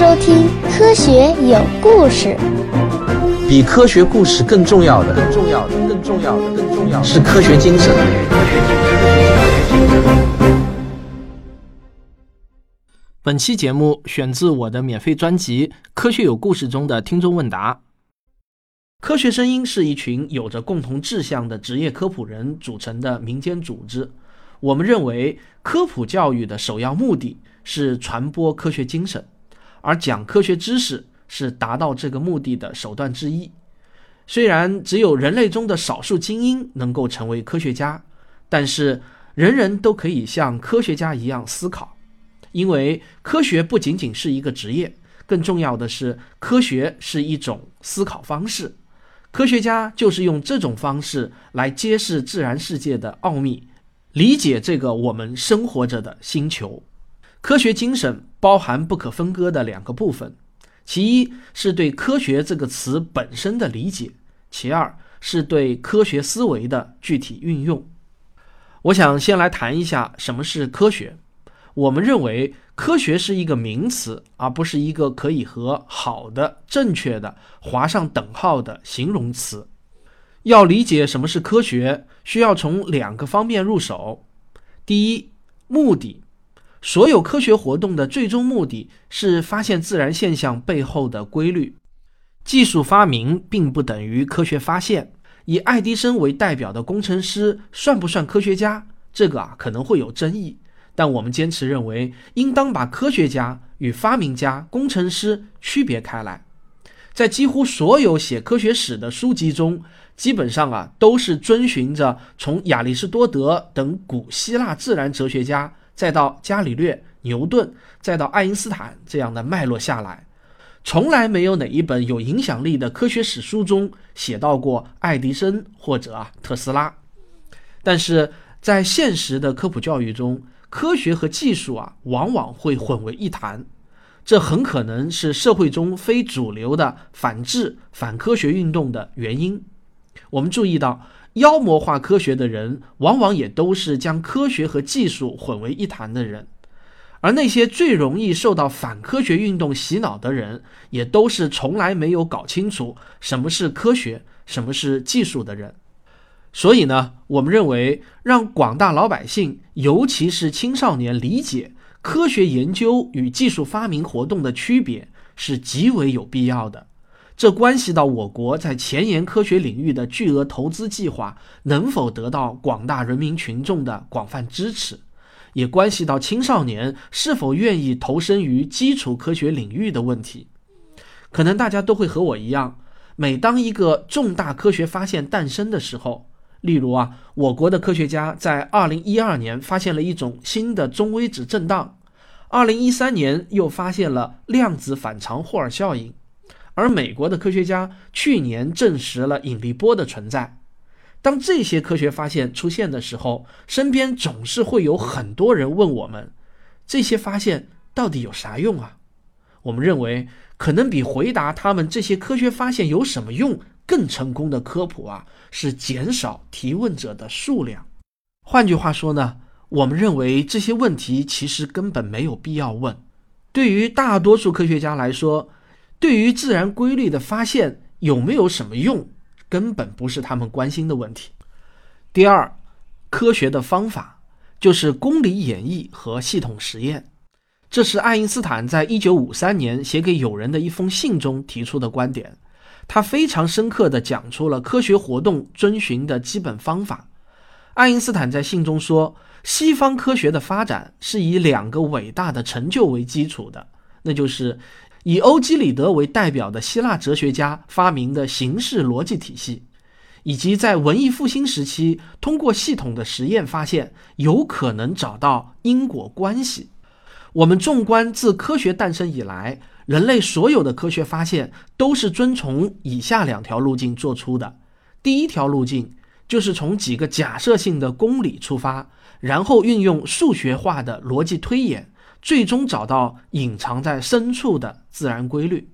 收听《科学有故事》。比科学故事更重要的，更重要的，更重要的，更重要的是科学精神。本期节目选自我的免费专辑《科学有故事》中的听众问答。科学声音是一群有着共同志向的职业科普人组成的民间组织。我们认为，科普教育的首要目的是传播科学精神，而讲科学知识是达到这个目的的手段之一。虽然只有人类中的少数精英能够成为科学家，但是人人都可以像科学家一样思考，因为科学不仅仅是一个职业，更重要的是，科学是一种思考方式。科学家就是用这种方式来揭示自然世界的奥秘。理解这个我们生活着的星球，科学精神包含不可分割的两个部分，其一是对“科学”这个词本身的理解，其二是对科学思维的具体运用。我想先来谈一下什么是科学。我们认为科学是一个名词，而不是一个可以和好的、正确的划上等号的形容词。要理解什么是科学，需要从两个方面入手。第一，目的，所有科学活动的最终目的是发现自然现象背后的规律。技术发明并不等于科学发现。以爱迪生为代表的工程师算不算科学家？这个啊可能会有争议，但我们坚持认为，应当把科学家与发明家、工程师区别开来。在几乎所有写科学史的书籍中，基本上啊都是遵循着从亚里士多德等古希腊自然哲学家，再到伽利略、牛顿，再到爱因斯坦这样的脉络下来，从来没有哪一本有影响力的科学史书中写到过爱迪生或者啊特斯拉。但是在现实的科普教育中，科学和技术啊往往会混为一谈。这很可能是社会中非主流的反智、反科学运动的原因。我们注意到，妖魔化科学的人，往往也都是将科学和技术混为一谈的人；而那些最容易受到反科学运动洗脑的人，也都是从来没有搞清楚什么是科学、什么是技术的人。所以呢，我们认为，让广大老百姓，尤其是青少年理解。科学研究与技术发明活动的区别是极为有必要的，这关系到我国在前沿科学领域的巨额投资计划能否得到广大人民群众的广泛支持，也关系到青少年是否愿意投身于基础科学领域的问题。可能大家都会和我一样，每当一个重大科学发现诞生的时候，例如啊，我国的科学家在二零一二年发现了一种新的中微子震荡，二零一三年又发现了量子反常霍尔效应，而美国的科学家去年证实了引力波的存在。当这些科学发现出现的时候，身边总是会有很多人问我们：这些发现到底有啥用啊？我们认为，可能比回答他们这些科学发现有什么用。更成功的科普啊，是减少提问者的数量。换句话说呢，我们认为这些问题其实根本没有必要问。对于大多数科学家来说，对于自然规律的发现有没有什么用，根本不是他们关心的问题。第二，科学的方法就是公理演绎和系统实验。这是爱因斯坦在一九五三年写给友人的一封信中提出的观点。他非常深刻地讲出了科学活动遵循的基本方法。爱因斯坦在信中说：“西方科学的发展是以两个伟大的成就为基础的，那就是以欧几里得为代表的希腊哲学家发明的形式逻辑体系，以及在文艺复兴时期通过系统的实验发现有可能找到因果关系。”我们纵观自科学诞生以来。人类所有的科学发现都是遵从以下两条路径做出的。第一条路径就是从几个假设性的公理出发，然后运用数学化的逻辑推演，最终找到隐藏在深处的自然规律。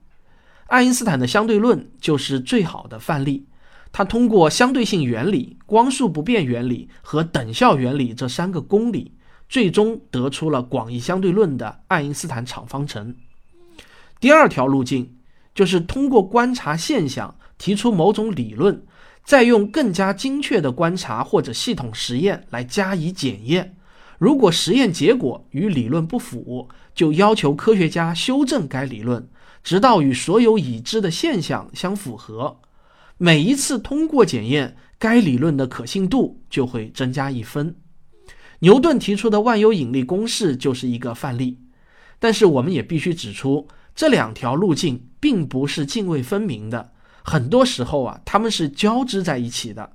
爱因斯坦的相对论就是最好的范例。他通过相对性原理、光速不变原理和等效原理这三个公理，最终得出了广义相对论的爱因斯坦场方程。第二条路径就是通过观察现象提出某种理论，再用更加精确的观察或者系统实验来加以检验。如果实验结果与理论不符，就要求科学家修正该理论，直到与所有已知的现象相符合。每一次通过检验，该理论的可信度就会增加一分。牛顿提出的万有引力公式就是一个范例。但是我们也必须指出，这两条路径并不是泾渭分明的，很多时候啊，它们是交织在一起的。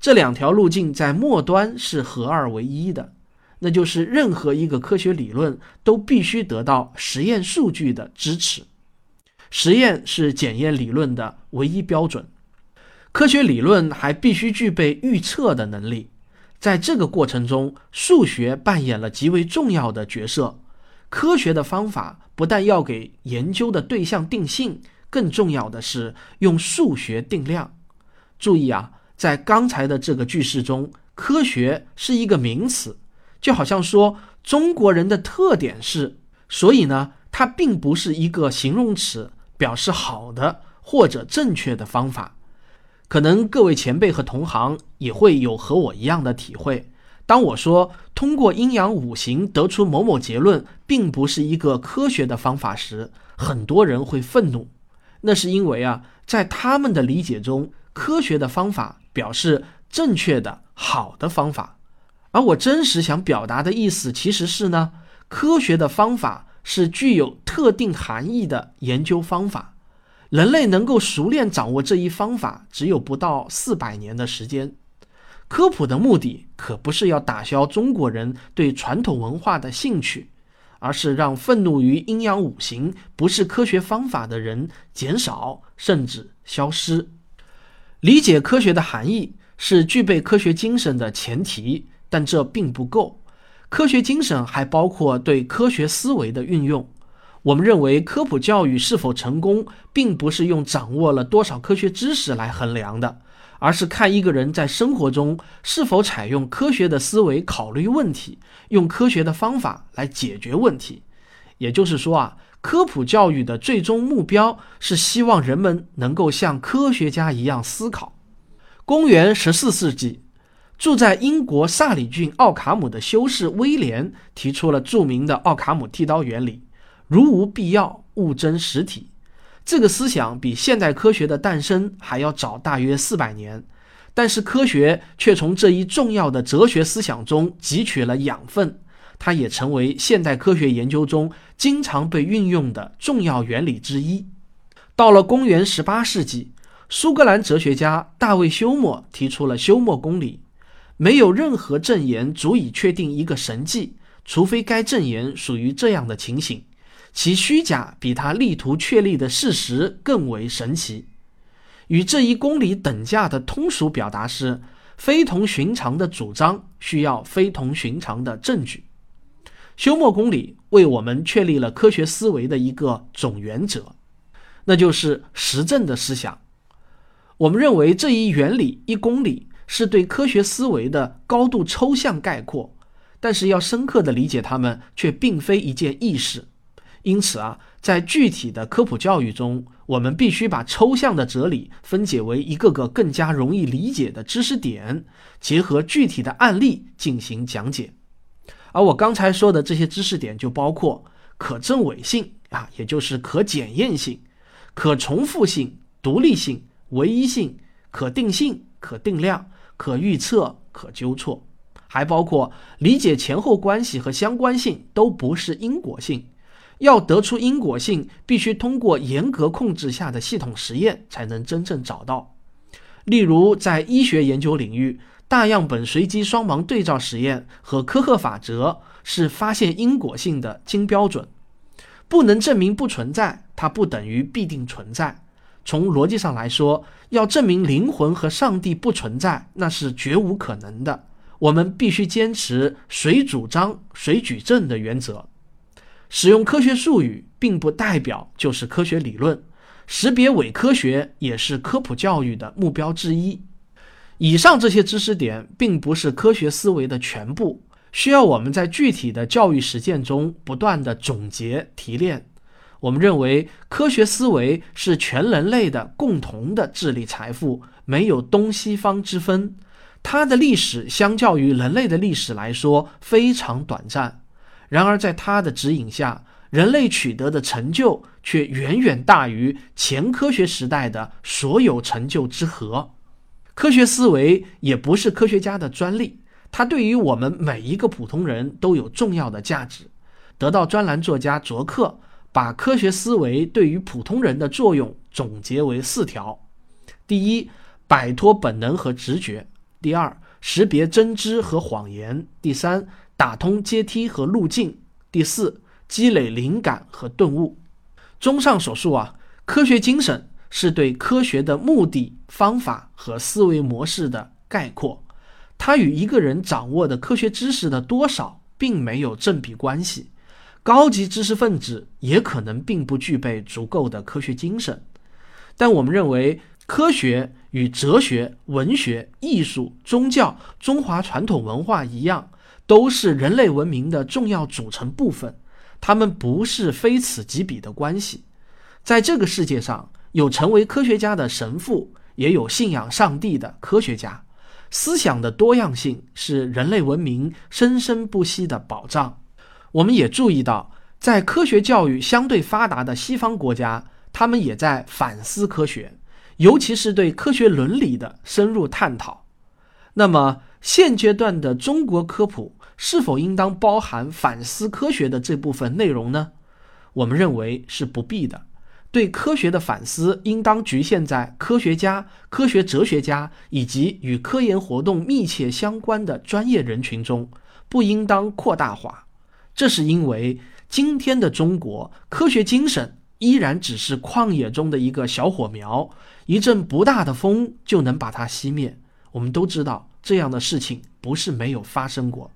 这两条路径在末端是合二为一的。那就是任何一个科学理论都必须得到实验数据的支持，实验是检验理论的唯一标准。科学理论还必须具备预测的能力，在这个过程中，数学扮演了极为重要的角色。科学的方法不但要给研究的对象定性，更重要的是用数学定量。注意啊，在刚才的这个句式中，科学是一个名词。就好像说中国人的特点是，所以呢，它并不是一个形容词，表示好的或者正确的方法。可能各位前辈和同行也会有和我一样的体会。当我说通过阴阳五行得出某某结论，并不是一个科学的方法时，很多人会愤怒。那是因为啊，在他们的理解中，科学的方法表示正确的、好的方法。而我真实想表达的意思其实是呢，科学的方法是具有特定含义的研究方法，人类能够熟练掌握这一方法，只有不到四百年的时间。科普的目的可不是要打消中国人对传统文化的兴趣，而是让愤怒于阴阳五行不是科学方法的人减少甚至消失。理解科学的含义是具备科学精神的前提。但这并不够，科学精神还包括对科学思维的运用。我们认为，科普教育是否成功，并不是用掌握了多少科学知识来衡量的，而是看一个人在生活中是否采用科学的思维考虑问题，用科学的方法来解决问题。也就是说啊，科普教育的最终目标是希望人们能够像科学家一样思考。公元十四世纪。住在英国萨里郡奥卡姆的修士威廉提出了著名的奥卡姆剃刀原理：如无必要，勿增实体。这个思想比现代科学的诞生还要早大约四百年，但是科学却从这一重要的哲学思想中汲取了养分，它也成为现代科学研究中经常被运用的重要原理之一。到了公元十八世纪，苏格兰哲学家大卫休谟提出了休谟公理。没有任何证言足以确定一个神迹，除非该证言属于这样的情形，其虚假比他力图确立的事实更为神奇。与这一公理等价的通俗表达是：非同寻常的主张需要非同寻常的证据。休谟公理为我们确立了科学思维的一个总原则，那就是实证的思想。我们认为这一原理一公理。是对科学思维的高度抽象概括，但是要深刻的理解它们却并非一件易事。因此啊，在具体的科普教育中，我们必须把抽象的哲理分解为一个个更加容易理解的知识点，结合具体的案例进行讲解。而我刚才说的这些知识点就包括可证伪性啊，也就是可检验性、可重复性、独立性、唯一性、可定性、可定量。可预测、可纠错，还包括理解前后关系和相关性，都不是因果性。要得出因果性，必须通过严格控制下的系统实验才能真正找到。例如，在医学研究领域，大样本随机双盲对照实验和科赫法则是发现因果性的金标准。不能证明不存在，它不等于必定存在。从逻辑上来说，要证明灵魂和上帝不存在，那是绝无可能的。我们必须坚持“谁主张谁举证”的原则。使用科学术语，并不代表就是科学理论。识别伪科学也是科普教育的目标之一。以上这些知识点，并不是科学思维的全部，需要我们在具体的教育实践中不断的总结提炼。我们认为，科学思维是全人类的共同的智力财富，没有东西方之分。它的历史相较于人类的历史来说非常短暂，然而在它的指引下，人类取得的成就却远远大于前科学时代的所有成就之和。科学思维也不是科学家的专利，它对于我们每一个普通人都有重要的价值。得到专栏作家卓克把科学思维对于普通人的作用总结为四条：第一，摆脱本能和直觉。第二，识别真知和谎言；第三，打通阶梯和路径；第四，积累灵感和顿悟。综上所述啊，科学精神是对科学的目的、方法和思维模式的概括，它与一个人掌握的科学知识的多少并没有正比关系。高级知识分子也可能并不具备足够的科学精神，但我们认为。科学与哲学、文学、艺术、宗教、中华传统文化一样，都是人类文明的重要组成部分。它们不是非此即彼的关系。在这个世界上，有成为科学家的神父，也有信仰上帝的科学家。思想的多样性是人类文明生生不息的保障。我们也注意到，在科学教育相对发达的西方国家，他们也在反思科学。尤其是对科学伦理的深入探讨。那么，现阶段的中国科普是否应当包含反思科学的这部分内容呢？我们认为是不必的。对科学的反思应当局限在科学家、科学哲学家以及与科研活动密切相关的专业人群中，不应当扩大化。这是因为今天的中国科学精神。依然只是旷野中的一个小火苗，一阵不大的风就能把它熄灭。我们都知道这样的事情不是没有发生过。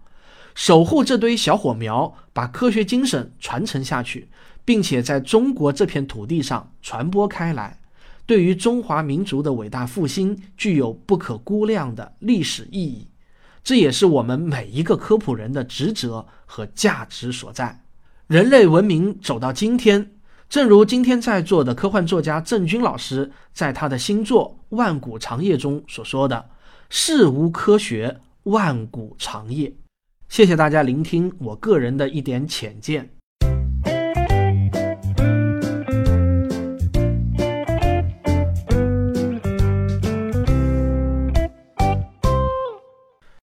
守护这堆小火苗，把科学精神传承下去，并且在中国这片土地上传播开来，对于中华民族的伟大复兴具有不可估量的历史意义。这也是我们每一个科普人的职责和价值所在。人类文明走到今天。正如今天在座的科幻作家郑钧老师在他的新作《万古长夜》中所说的：“事无科学，万古长夜。”谢谢大家聆听我个人的一点浅见。